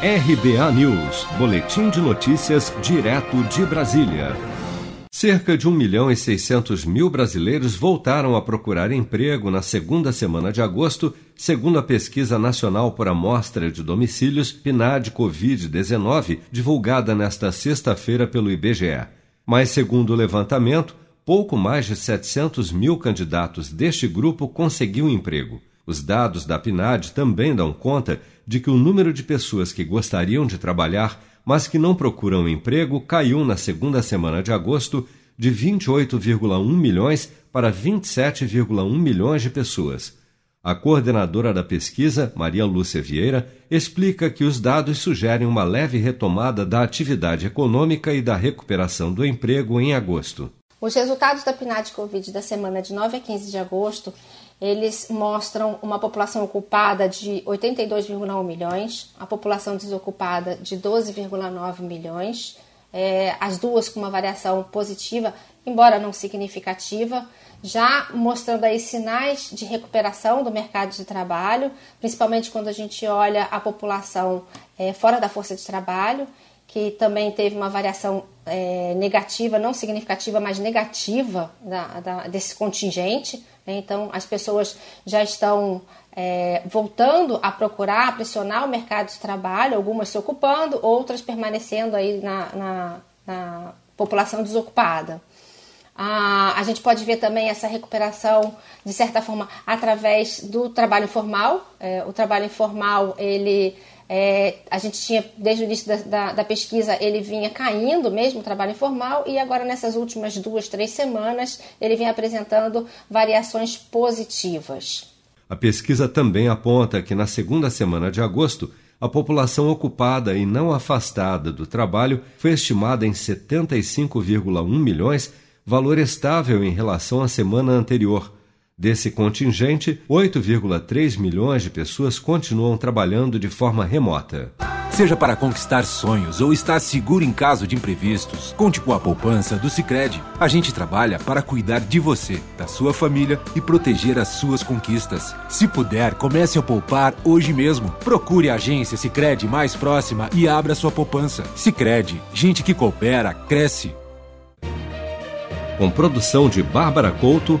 RBA News, Boletim de Notícias, direto de Brasília. Cerca de 1 milhão e 600 mil brasileiros voltaram a procurar emprego na segunda semana de agosto, segundo a Pesquisa Nacional por Amostra de Domicílios PNAD Covid-19, divulgada nesta sexta-feira pelo IBGE. Mas, segundo o levantamento, pouco mais de 700 mil candidatos deste grupo conseguiu emprego. Os dados da PNAD também dão conta de que o número de pessoas que gostariam de trabalhar, mas que não procuram emprego, caiu na segunda semana de agosto de 28,1 milhões para 27,1 milhões de pessoas. A coordenadora da pesquisa, Maria Lúcia Vieira, explica que os dados sugerem uma leve retomada da atividade econômica e da recuperação do emprego em agosto. Os resultados da PNAD Covid da semana de 9 a 15 de agosto, eles mostram uma população ocupada de 82,1 milhões, a população desocupada de 12,9 milhões, é, as duas com uma variação positiva, embora não significativa, já mostrando aí sinais de recuperação do mercado de trabalho, principalmente quando a gente olha a população é, fora da força de trabalho que também teve uma variação é, negativa, não significativa, mas negativa da, da, desse contingente. Né? Então, as pessoas já estão é, voltando a procurar, a pressionar o mercado de trabalho, algumas se ocupando, outras permanecendo aí na, na, na população desocupada. Ah, a gente pode ver também essa recuperação, de certa forma, através do trabalho informal. É, o trabalho informal, ele é, a gente tinha, desde o início da, da, da, pesquisa, ele vinha caindo mesmo, o trabalho informal, e agora nessas últimas duas, três semanas, ele vem apresentando variações positivas. A pesquisa também aponta que na segunda semana de agosto, a população ocupada e não afastada do trabalho foi estimada em 75,1 milhões, valor estável em relação à semana anterior Desse contingente, 8,3 milhões de pessoas continuam trabalhando de forma remota. Seja para conquistar sonhos ou estar seguro em caso de imprevistos, conte com a poupança do Sicredi. A gente trabalha para cuidar de você, da sua família e proteger as suas conquistas. Se puder, comece a poupar hoje mesmo. Procure a agência Sicredi mais próxima e abra sua poupança. Sicredi, gente que coopera cresce. Com produção de Bárbara Couto